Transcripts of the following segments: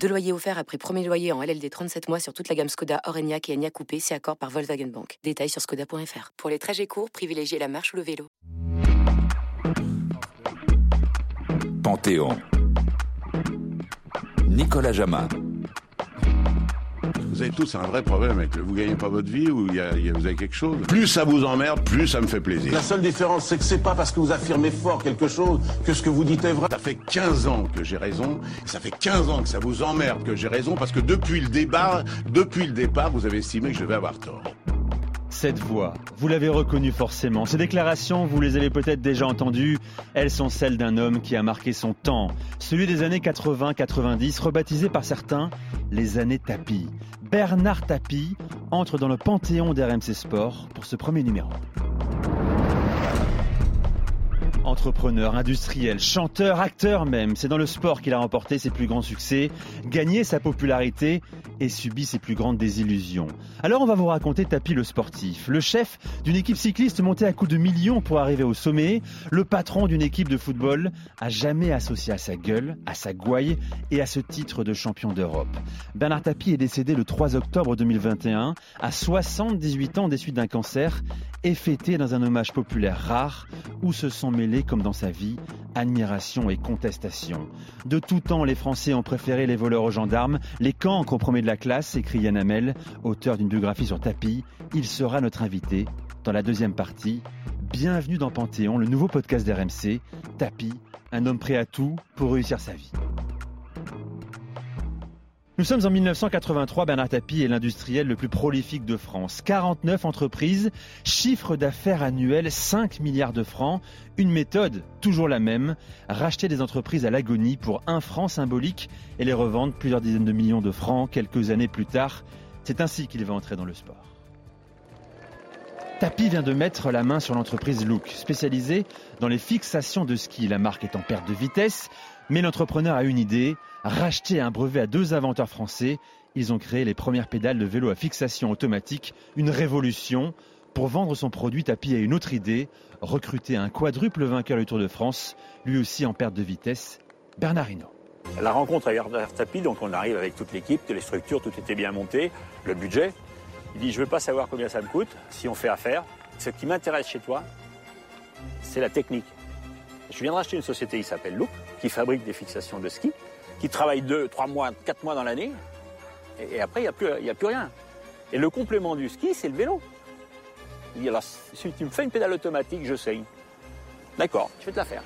Deux loyers offerts après premier loyer en LLD 37 mois sur toute la gamme Skoda, Orenia et Enya Coupé, c'est accord par Volkswagen Bank. Détails sur skoda.fr. Pour les trajets courts, privilégiez la marche ou le vélo. Panthéon. Nicolas Jama. Vous avez tous un vrai problème avec le. Vous gagnez pas votre vie ou y a- y a- vous avez quelque chose Plus ça vous emmerde, plus ça me fait plaisir. La seule différence, c'est que c'est pas parce que vous affirmez fort quelque chose que ce que vous dites est vrai. Ça fait 15 ans que j'ai raison, ça fait 15 ans que ça vous emmerde que j'ai raison, parce que depuis le débat, depuis le départ, vous avez estimé que je devais avoir tort. Cette voix, vous l'avez reconnue forcément. Ces déclarations, vous les avez peut-être déjà entendues. Elles sont celles d'un homme qui a marqué son temps. Celui des années 80-90, rebaptisé par certains les années tapis. Bernard Tapie entre dans le panthéon d'RMC Sport pour ce premier numéro. Entrepreneur, industriel, chanteur, acteur même, c'est dans le sport qu'il a remporté ses plus grands succès, gagné sa popularité et subi ses plus grandes désillusions. Alors on va vous raconter Tapi le sportif, le chef d'une équipe cycliste montée à coups de millions pour arriver au sommet, le patron d'une équipe de football à jamais associé à sa gueule, à sa gouaille et à ce titre de champion d'Europe. Bernard Tapie est décédé le 3 octobre 2021 à 78 ans des suites d'un cancer et fêté dans un hommage populaire rare où se sont mêlés comme dans sa vie admiration et contestation. De tout temps, les Français ont préféré les voleurs aux gendarmes, les cancres au premier de la classe, écrit Yann auteur d'une biographie sur Tapi. Il sera notre invité dans la deuxième partie. Bienvenue dans Panthéon, le nouveau podcast d'RMC. Tapi, un homme prêt à tout pour réussir sa vie. Nous sommes en 1983, Bernard Tapie est l'industriel le plus prolifique de France. 49 entreprises, chiffre d'affaires annuel 5 milliards de francs, une méthode toujours la même, racheter des entreprises à l'agonie pour un franc symbolique et les revendre plusieurs dizaines de millions de francs quelques années plus tard. C'est ainsi qu'il va entrer dans le sport. Tapi vient de mettre la main sur l'entreprise Look, spécialisée dans les fixations de ski. La marque est en perte de vitesse, mais l'entrepreneur a une idée, racheter un brevet à deux inventeurs français. Ils ont créé les premières pédales de vélo à fixation automatique, une révolution. Pour vendre son produit, Tapi a une autre idée, recruter un quadruple vainqueur du Tour de France, lui aussi en perte de vitesse, Bernard Hinault. La rencontre avec Bernard Tapie, donc on arrive avec toute l'équipe, les structures, tout était bien monté, le budget. Il dit, je ne veux pas savoir combien ça me coûte, si on fait affaire. Ce qui m'intéresse chez toi, c'est la technique. Je viens de racheter une société qui s'appelle Loop, qui fabrique des fixations de ski, qui travaille deux, trois mois, quatre mois dans l'année, et, après, il n'y a, plus- rien. Et le complément du ski, c'est le vélo. Il dit, alors, si tu me fais une pédale automatique, je sais. D'accord, je vais te la faire.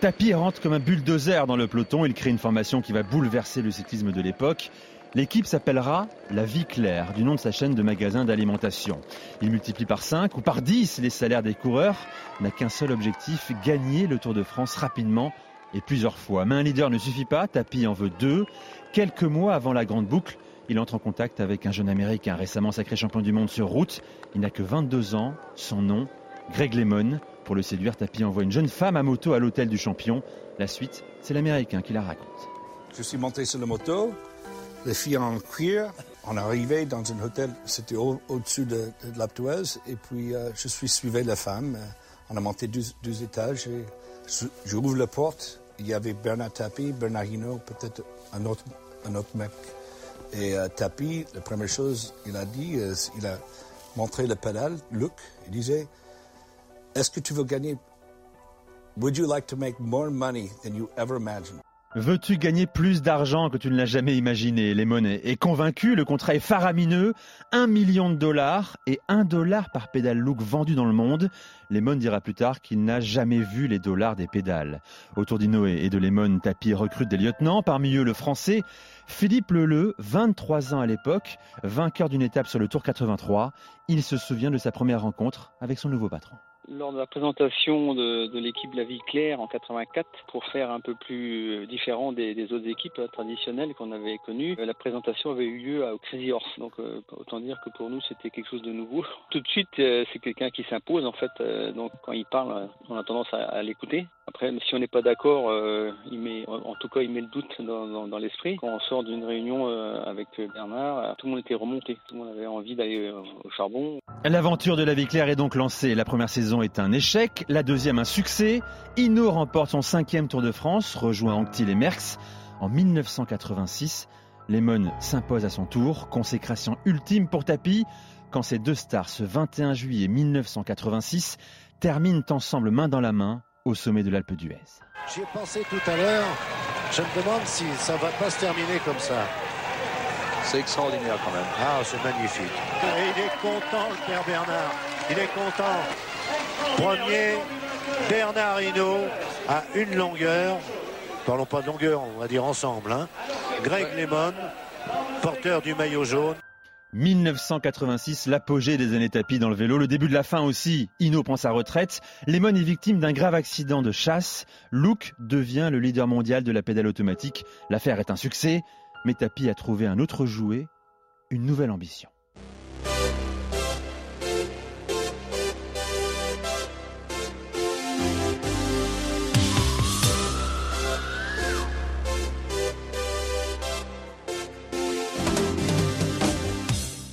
Tapi rentre comme un bulldozer dans le peloton. Il crée une formation qui va bouleverser le cyclisme de l'époque. L'équipe s'appellera La Vie Claire, du nom de sa chaîne de magasins d'alimentation. Il multiplie par 5 ou par 10 les salaires des coureurs, n'a qu'un seul objectif, gagner le Tour de France rapidement et plusieurs fois. Mais un leader ne suffit pas, Tapi en veut deux. Quelques mois avant la grande boucle, il entre en contact avec un jeune Américain récemment sacré champion du monde sur route. Il n'a que 22 ans, son nom, Greg Lemon. Pour le séduire, Tapi envoie une jeune femme à moto à l'hôtel du champion. La suite, c'est l'Américain qui la raconte. Je suis monté sur la moto, les filles en cuir. On arrivé dans un hôtel, c'était au- au-dessus de, de la Toise, et puis euh, je suis suivi la femme. Euh, On a monté deux, étages, et j'ouvre la porte. Il y avait Bernard Tapie, Bernard Hinault, peut-être un autre, un autre mec. Et euh, Tapie, la première chose il a dit, euh, il a montré le pédale, look, il disait, est-ce que tu veux gagner? Would you like to make more money than you ever imagined? Veux-tu gagner plus d'argent que tu ne l'as jamais imaginé Lemon est est convaincu, le contrat est faramineux, 1 million de dollars et 1 dollar par pédale look vendu dans le monde. Lemon dira plus tard qu'il n'a jamais vu les dollars des pédales. Autour d'Inoé et de Lemon, Tapi recrute des lieutenants, parmi eux le français Philippe Leleu, 23 ans à l'époque, vainqueur d'une étape sur le Tour 83. Il se souvient de sa première rencontre avec son nouveau patron. Lors de la présentation de, de l'équipe La Vie Claire en 84, pour faire un peu plus différent des, des autres équipes euh, traditionnelles qu'on avait connues, euh, la présentation avait eu lieu au Crazy Horse. Donc euh, autant dire que pour nous c'était quelque chose de nouveau. Tout de suite, euh, c'est quelqu'un qui s'impose en fait. euh, donc quand il parle, euh, on a tendance à, à l'écouter. Après, si on n'est pas d'accord, euh, en tout cas, il met le doute dans, l'esprit. Quand on sort d'une réunion euh, avec Bernard, euh, tout le monde était remonté. Tout le monde avait envie d'aller au charbon. L'aventure de la vie claire est donc lancée. La première saison est un échec, la deuxième un succès. Hino remporte son cinquième Tour de France, rejoint Anctil et Merckx. En 1986, Lemon s'impose à son tour, consécration ultime pour Tapi, quand ces deux stars, ce 21 juillet 1986, terminent ensemble main dans la main au sommet de l'Alpe d'Huez. J'y ai pensé tout à l'heure. Je me demande si ça va pas se terminer comme ça. C'est extraordinaire quand même. Ah, c'est magnifique. Et il est content, le père Bernard. Il est content. Premier, Bernard Hinault à une longueur. Parlons pas de longueur, on va dire ensemble. Hein. Greg Lemon, porteur du maillot jaune. 1986, l'apogée des années tapis dans le vélo, le début de la fin aussi. Hino prend sa retraite. Lemon est victime d'un grave accident de chasse. Luke devient le leader mondial de la pédale automatique. L'affaire est un succès, mais Tapi a trouvé un autre jouet, une nouvelle ambition.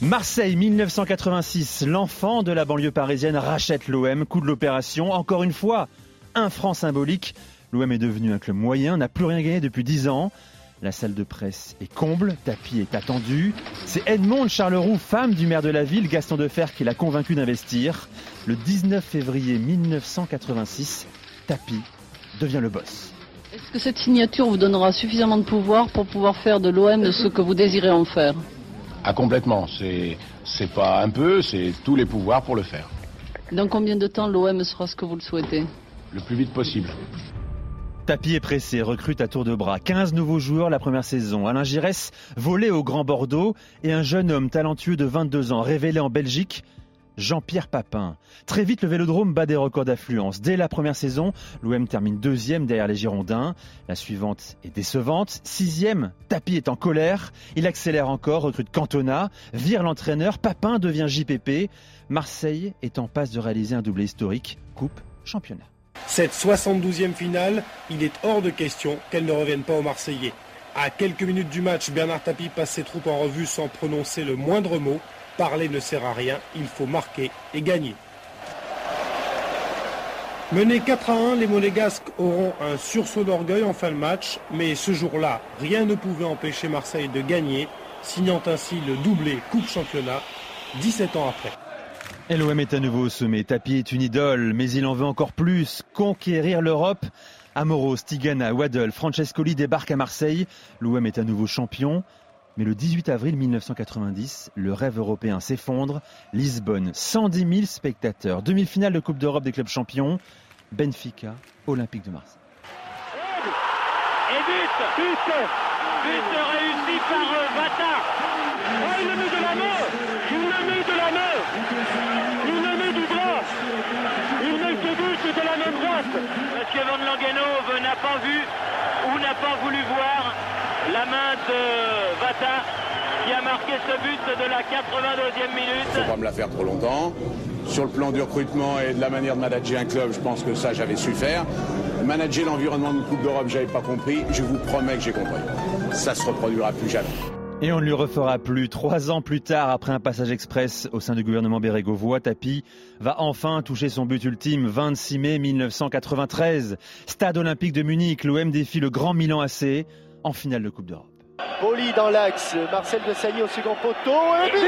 Marseille 1986, l'enfant de la banlieue parisienne rachète l'OM, coup de l'opération, encore une fois, un franc symbolique. L'OM est devenu un club moyen, n'a plus rien gagné depuis 10 ans. La salle de presse est comble, Tapi est attendu. C'est Edmond Charleroux, femme du maire de la ville, Gaston Defer, qui l'a convaincu d'investir. Le 19 février 1986, Tapi devient le boss. Est-ce que cette signature vous donnera suffisamment de pouvoir pour pouvoir faire de l'OM ce que vous désirez en faire? Ah, complètement. C'est, c'est pas un peu, c'est tous les pouvoirs pour le faire. Dans combien de temps l'OM sera ce que vous le souhaitez Le plus vite possible. Tapi est pressé, recrute à tour de bras. 15 nouveaux joueurs la première saison. Alain Giresse, volé au Grand Bordeaux, et un jeune homme talentueux de 22 ans, révélé en Belgique, Jean-Pierre Papin. Très vite, le Vélodrome bat des records d'affluence. Dès la première saison, l'OM termine deuxième derrière les Girondins. La suivante est décevante. Sixième, Tapi est en colère. Il accélère encore, recrute Cantona, vire l'entraîneur. Papin devient JPP. Marseille est en passe de réaliser un doublé historique, coupe, championnat. Cette 72e finale, il est hors de question qu'elle ne revienne pas aux Marseillais. À quelques minutes du match, Bernard Tapie passe ses troupes en revue sans prononcer le moindre mot. Parler ne sert à rien, il faut marquer et gagner. Menés 4 à 1, les Monégasques auront un sursaut d'orgueil en fin de match, mais ce jour-là, rien ne pouvait empêcher Marseille de gagner, signant ainsi le doublé Coupe Championnat 17 ans après. LOM est à nouveau au sommet. Tapi est une idole, mais il en veut encore plus. Conquérir l'Europe. Amoros, Tigana, Waddle, Francescoli débarquent à Marseille. L'OM est à nouveau champion. Mais le 18 avril 1990, le rêve européen s'effondre. Lisbonne, 110 000 spectateurs. Demi-finale de Coupe d'Europe des clubs champions. Benfica, Olympique de Marseille. Et but But But réussi par euh, Vata Oh, il le met de la main Il le met de la main Il le met du bras Il met ce but de la main droite Parce que Van Langenhove n'a pas vu ou n'a pas voulu voir main de Vata qui a marqué ce but de la 82e minute. Faut pas me la faire trop longtemps. Sur le plan du recrutement et de la manière de manager un club, je pense que ça, j'avais su faire. Manager l'environnement de Coupe d'Europe, j'avais pas compris. Je vous promets que j'ai compris. Ça se reproduira plus jamais. Et on ne lui refera plus. Trois ans plus tard, après un passage express au sein du gouvernement Bérégovois, Tapi va enfin toucher son but ultime, 26 mai 1993. Stade olympique de Munich, l'OM défie le Grand Milan AC en finale de Coupe d'Europe. Boli dans l'axe, Marcel de Sagny au second poteau. Et but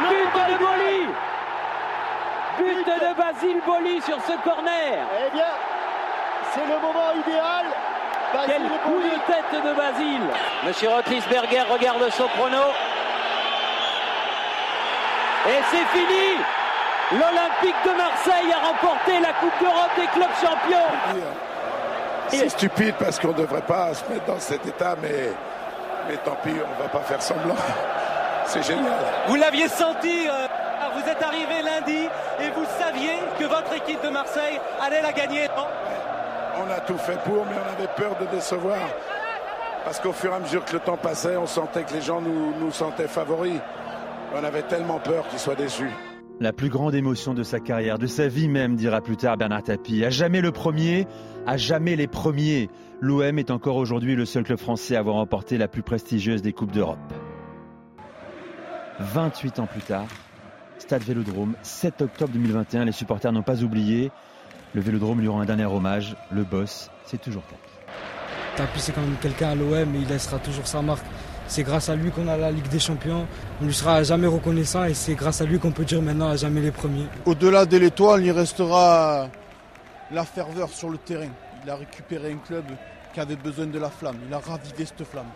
But, but de Boli But de Basile Boli sur ce corner Eh bien, c'est le moment idéal. Basile Quel coup Boli. de tête de Basile Monsieur Rotlisberger regarde son chrono. Et c'est fini L'Olympique de Marseille a remporté la Coupe d'Europe des clubs champions C'est stupide parce qu'on ne devrait pas se mettre dans cet état, mais, mais tant pis, on ne va pas faire semblant. C'est génial. Vous l'aviez senti, euh, vous êtes arrivé lundi et vous saviez que votre équipe de Marseille allait la gagner. On a tout fait pour, mais on avait peur de décevoir. Parce qu'au fur et à mesure que le temps passait, on sentait que les gens nous, nous sentaient favoris. On avait tellement peur qu'ils soient déçus. La plus grande émotion de sa carrière, de sa vie même, dira plus tard Bernard Tapie. À jamais le premier, à jamais les premiers. L'OM est encore aujourd'hui le seul club français à avoir remporté la plus prestigieuse des Coupes d'Europe. 28 ans plus tard, Stade Vélodrome, 7 octobre 2021, les supporters n'ont pas oublié. Le Vélodrome lui rend un dernier hommage. Le boss, c'est toujours Tapie. Tapie, c'est quand même quelqu'un à l'OM il laissera toujours sa marque. C'est grâce à lui qu'on a la Ligue des Champions. On lui sera jamais reconnaissant et c'est grâce à lui qu'on peut dire maintenant à jamais les premiers. Au-delà de l'étoile, il restera la ferveur sur le terrain. Il a récupéré un club qui avait besoin de la flamme. Il a ravivé cette flamme.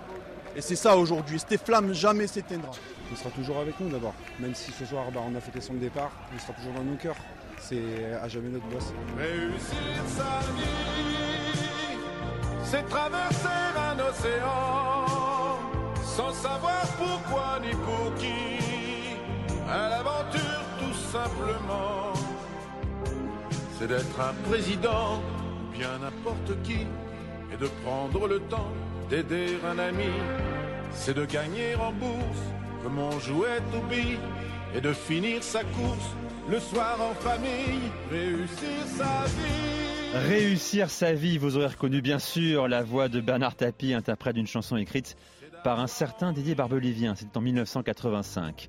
Et c'est ça aujourd'hui. Cette flamme jamais s'éteindra. Il sera toujours avec nous d'abord. Même si ce soir bah, on a fêté son départ, il sera toujours dans nos cœurs. C'est à jamais notre boss. Réussir sa vie, c'est traverser un océan sans savoir pourquoi ni pour qui. À l'aventure tout simplement, c'est d'être un président bien n'importe qui et de prendre le temps d'aider un ami. C'est de gagner en bourse comme on jouait au et de finir sa course le soir en famille, réussir sa vie. Réussir sa vie, vous aurez reconnu bien sûr la voix de Bernard Tapie, interprète d'une chanson écrite par un certain Didier Barbelivien, c'était en 1985.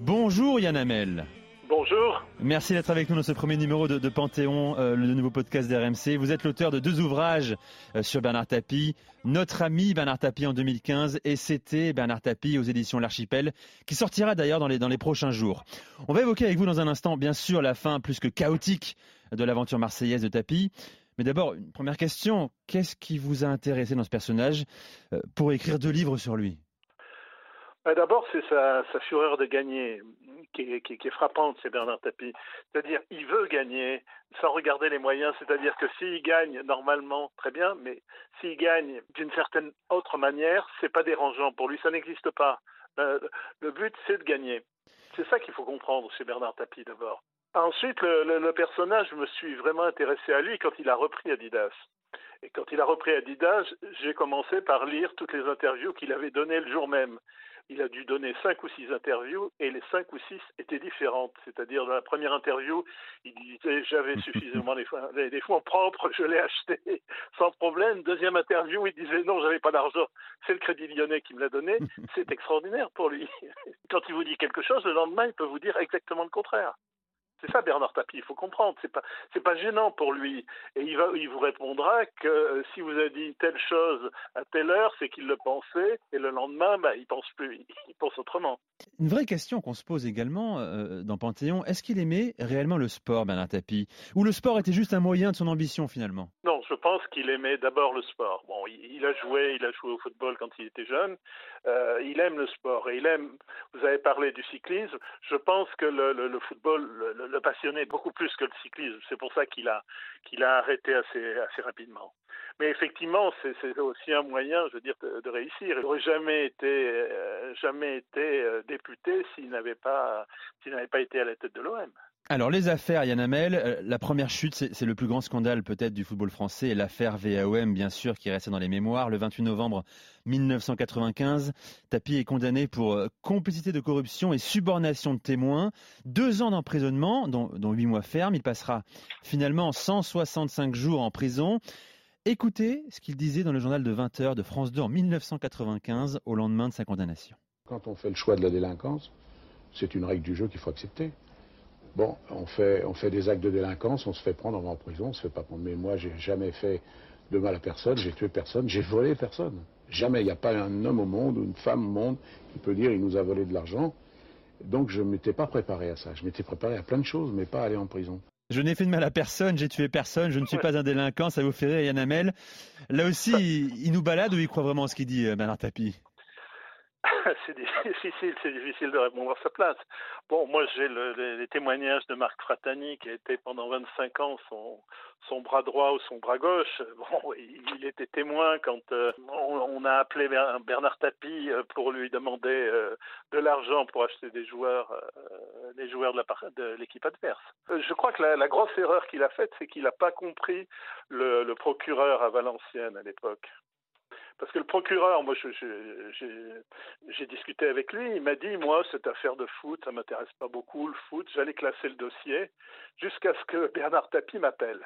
Bonjour Yann Amel. Bonjour. Merci d'être avec nous dans ce premier numéro de, de Panthéon, euh, le nouveau podcast d'RMC. Vous êtes l'auteur de deux ouvrages euh, sur Bernard Tapie, Notre ami Bernard Tapie en 2015 et C'était Bernard Tapie aux éditions L'Archipel, qui sortira d'ailleurs dans les, dans les prochains jours. On va évoquer avec vous dans un instant, bien sûr, la fin plus que chaotique de l'aventure marseillaise de Tapie. Mais d'abord, une première question. Qu'est-ce qui vous a intéressé dans ce personnage euh, pour écrire deux livres sur lui? Bah, D'abord, c'est sa, fureur de gagner qui est, frappante chez Bernard Tapie. C'est-à-dire, il veut gagner sans regarder les moyens. C'est-à-dire que s'il gagne normalement, très bien, mais s'il gagne d'une certaine autre manière, c'est pas dérangeant pour lui. Ça n'existe pas. Euh, le but, c'est de gagner. C'est ça qu'il faut comprendre chez Bernard Tapie d'abord. Ensuite, le, le- le personnage, je me suis vraiment intéressé à lui quand il a repris Adidas. Et quand il a repris Adidas, j'ai commencé par lire toutes les interviews qu'il avait données le jour même. Il a dû donner cinq ou six interviews et les cinq ou six étaient différentes. C'est-à-dire dans la première interview, il disait j'avais suffisamment des fonds propres, je l'ai acheté sans problème. Deuxième interview, il disait non, j'avais pas d'argent, c'est le Crédit Lyonnais qui me l'a donné. C'est extraordinaire pour lui. Quand il vous dit quelque chose, le lendemain, il peut vous dire exactement le contraire. C'est ça Bernard Tapie, il faut comprendre. C'est pas c'est pas gênant pour lui. Et il va il vous répondra que euh, si vous avez dit telle chose à telle heure, c'est qu'il le pensait, et le lendemain, bah, il pense plus, il, pense autrement. Une vraie question qu'on se pose également euh, dans Panthéon, est-ce qu'il aimait réellement le sport, Bernard Tapie? Ou le sport était juste un moyen de son ambition finalement? Non, je pense qu'il aimait d'abord le sport. Bon, il, a joué, il a joué au football quand il était jeune. Euh, il aime le sport il aime. Vous avez parlé du cyclisme. Je pense que le, le, football le, passionnait beaucoup plus que le cyclisme. C'est pour ça qu'il a qu'il a arrêté assez assez rapidement. Mais effectivement, c'est aussi un moyen, je veux dire, de, de réussir. Il n'aurait jamais été euh, jamais été euh, député s'il n'avait pas s'il n'avait pas été à la tête de l'OM. Alors les affaires, Yann Amel, euh, la première chute, c'est le plus grand scandale peut-être du football français, l'affaire VAOM bien sûr qui est restée dans les mémoires. Le 28 novembre 1995, Tapie est condamné pour euh, complicité de corruption et subornation de témoins. Deux ans d'emprisonnement, dont, dont huit mois ferme. Il passera finalement 165 jours en prison. Écoutez ce qu'il disait dans le journal de 20 heures de France 2 en 1995 au lendemain de sa condamnation. Quand on fait le choix de la délinquance, c'est une règle du jeu qu'il faut accepter. Bon, on fait, on fait des actes de délinquance, on se fait prendre, on va en prison, on se fait pas prendre. Mais moi, j'ai jamais fait de mal à personne, j'ai tué personne, j'ai volé personne. Jamais. Il n'y a pas un homme au monde ou une femme au monde qui peut dire il nous a volé de l'argent. Donc je ne m'étais pas préparé à ça. Je m'étais préparé à plein de choses, mais pas à aller en prison. Je n'ai fait de mal à personne, j'ai tué personne, je ne suis pas un délinquant, ça vous fait rire Yann Amel. Là aussi, il, il nous balade ou il croit vraiment à ce qu'il dit, euh, Bernard Tapie? c'est difficile, c'est difficile de répondre à sa place. Bon, moi j'ai le, les, les, témoignages de Marc Fratani qui a été pendant 25 ans son, bras droit ou son bras gauche. Bon, il, était témoin quand euh, on, a appelé Bernard Tapie euh, pour lui demander euh, de l'argent pour acheter des joueurs, des joueurs de l'équipe adverse. Je crois que la, grosse erreur qu'il a faite, c'est qu'il n'a pas compris le procureur à Valenciennes à l'époque. Parce que le procureur, moi, j'ai discuté avec lui, il m'a dit, moi, cette affaire de foot, ça m'intéresse pas beaucoup, le foot, j'allais classer le dossier, jusqu'à ce que Bernard Tapie m'appelle.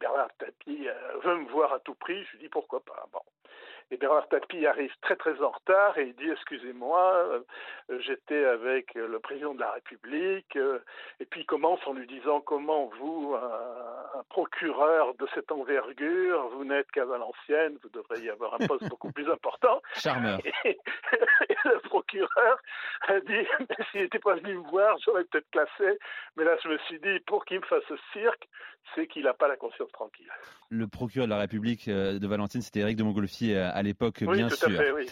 Bernard Tapie euh, veut me voir à tout prix, je lui dis pourquoi pas. Bon. Et Bernard Tapie arrive très très en retard et il dit excusez-moi, euh, j'étais avec le président de la République euh, et puis il commence en lui disant comment vous, un, un procureur de cette envergure, vous n'êtes qu'à Valenciennes, vous devriez avoir un poste beaucoup plus important. Charmeur. Et, et le procureur a dit s'il n'était pas venu me voir, j'aurais peut-être classé, mais là je me suis dit pour qu'il me fasse ce cirque, c'est qu'il n'a pas la conscience tranquille. Le procureur de la République euh, de Valenciennes, c'était Éric de Montgolfier à l'époque, oui, bien tout sûr. À fait, oui.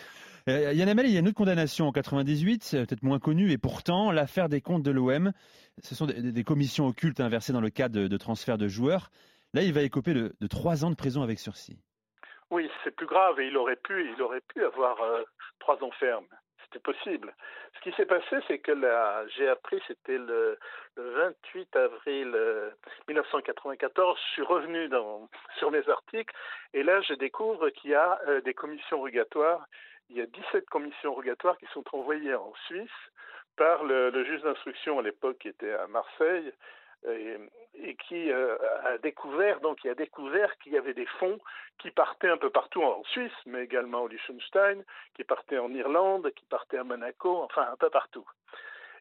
Euh, Yann Amel, il y a une autre condamnation en 98, peut-être moins connue, et pourtant l'affaire des comptes de l'OM, ce sont des, des, commissions occultes inversées dans le cadre de, de transfert de joueurs. Là, il va écoper de, de trois ans de prison avec sursis. Oui, c'est plus grave et il aurait pu, il aurait pu avoir euh, trois ans ferme. Possible. Ce qui s'est passé, c'est que j'ai appris, c'était le, le, 28 avril euh, 1994. Je suis revenu dans, sur mes articles et là, je découvre qu'il y a euh, des commissions rogatoires. Il y a 17 commissions rogatoires qui sont envoyées en Suisse par le, le juge d'instruction à l'époque qui était à Marseille et, et qui euh, a découvert donc a découvert qu'il y avait des fonds qui partaient un peu partout en Suisse, mais également au Liechtenstein, qui partaient en Irlande, qui partaient à Monaco, enfin un peu partout.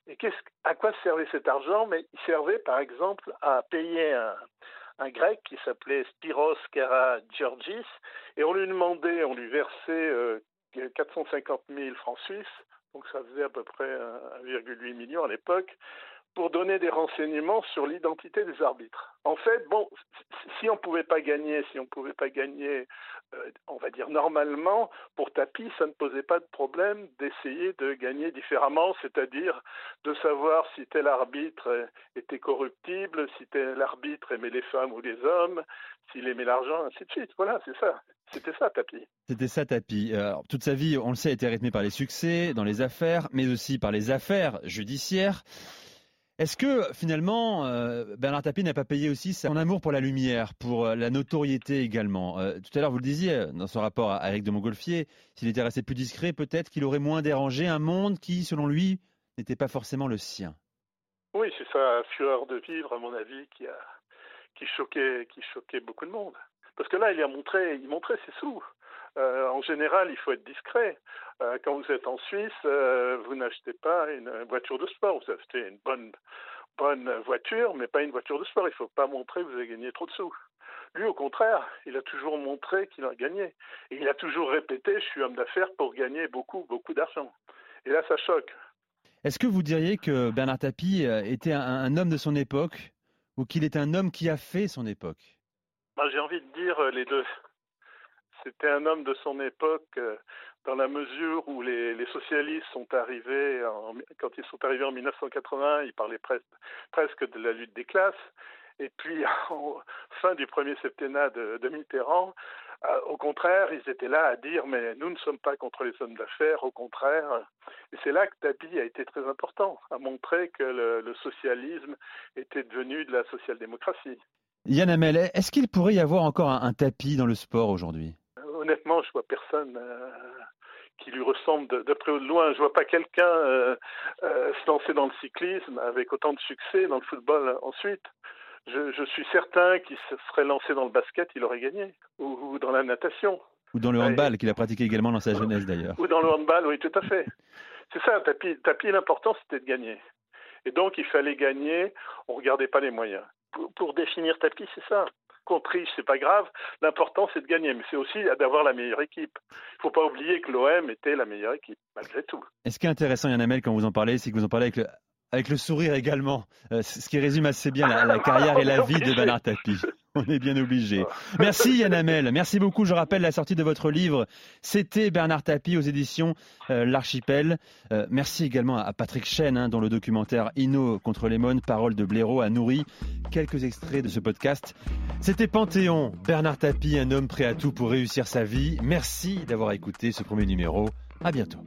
Et à quoi servait cet argent? Mais il servait par exemple à payer un, grec qui s'appelait Spiros Karagiorgis, et on lui demandait, on lui versait euh, 450 000 francs suisses, donc ça faisait à peu près 1,8 million à l'époque, pour donner des renseignements sur l'identité des arbitres. En fait, bon, si on ne pouvait pas gagner, si on pouvait pas gagner, euh, on va dire normalement, pour Tapi, ça ne posait pas de problème d'essayer de gagner différemment, c'est-à-dire de savoir si tel arbitre était corruptible, si tel arbitre aimait les femmes ou les hommes, s'il aimait l'argent, ainsi de suite. Voilà, c'est ça. C'était ça, Tapi. C'était ça, Tapi. Alors, toute sa vie, on le sait, a été rythmée par les succès dans les affaires, mais aussi par les affaires judiciaires. Est-ce que finalement euh, Bernard Tapie n'a pas payé aussi son amour pour la lumière, pour euh, la notoriété également? Euh, Tout à l'heure, vous le disiez dans son rapport à Eric de Montgolfier, s'il était resté plus discret, peut-être qu'il aurait moins dérangé un monde qui, selon lui, n'était pas forcément le sien. Oui, c'est ça, fureur de vivre, à mon avis, qui a qui choquait, qui choquait beaucoup de monde. Parce que là, il a montré, il montrait ses sous. Euh, en général, il faut être discret. Euh, quand vous êtes en Suisse, euh, vous n'achetez pas une voiture de sport. Vous achetez une bonne, bonne voiture, mais pas une voiture de sport. Il ne faut pas montrer que vous avez gagné trop de sous. Lui, au contraire, il a toujours montré qu'il a gagné. Et il a toujours répété, je suis homme d'affaires pour gagner beaucoup, beaucoup d'argent. Et là, ça choque. Est-ce que vous diriez que Bernard Tapie était un, un homme de son époque ou qu'il est un homme qui a fait son époque? Ben, J'ai envie de dire les deux c'était un homme de son époque euh, dans la mesure où les, socialistes sont arrivés, quand ils sont arrivés en 1980, ils parlaient presque, de la lutte des classes. Et puis, en fin du premier septennat de, Mitterrand, euh, au contraire, ils étaient là à dire mais nous ne sommes pas contre les hommes d'affaires, au contraire. Et c'est là que Tapi a été très important, à montrer que le, socialisme était devenu de la social-démocratie. Yann Amel, est-ce qu'il pourrait y avoir encore un tapis dans le sport aujourd'hui? Honnêtement, je vois personne euh, qui lui ressemble de, de, près ou de loin. Je vois pas quelqu'un euh, euh, se lancer dans le cyclisme avec autant de succès dans le football ensuite. Je, je suis certain qu'il se serait lancé dans le basket, il aurait gagné, ou, ou dans la natation. Ou dans le handball, qu'il a pratiqué également dans sa jeunesse d'ailleurs. Ou dans le handball, oui, tout à fait. C'est ça, tapis, tapis l'important c'était de gagner. Et donc il fallait gagner, on regardait pas les moyens. Pour, pour définir tapis, c'est ça triche, c'est pas grave. L'important, c'est de gagner, mais c'est aussi d'avoir la meilleure équipe. Il faut pas oublier que l'OM était la meilleure équipe, malgré tout. Et ce qui est intéressant, Yann Amel, quand vous en parlez, c'est que vous en parlez avec le, avec le sourire également, euh, ce qui résume assez bien la, la carrière et la vie de Bernard Tapie. On est bien obligé. Merci Yann Hamel. Merci beaucoup. Je rappelle la sortie de votre livre. C'était Bernard Tapie aux éditions euh, L'Archipel. Euh, merci également à Patrick Chen, hein, dont le documentaire Inno contre les mônes, parole de blaireau, a nourri quelques extraits de ce podcast. C'était Panthéon. Bernard Tapie, un homme prêt à tout pour réussir sa vie. Merci d'avoir écouté ce premier numéro. À bientôt.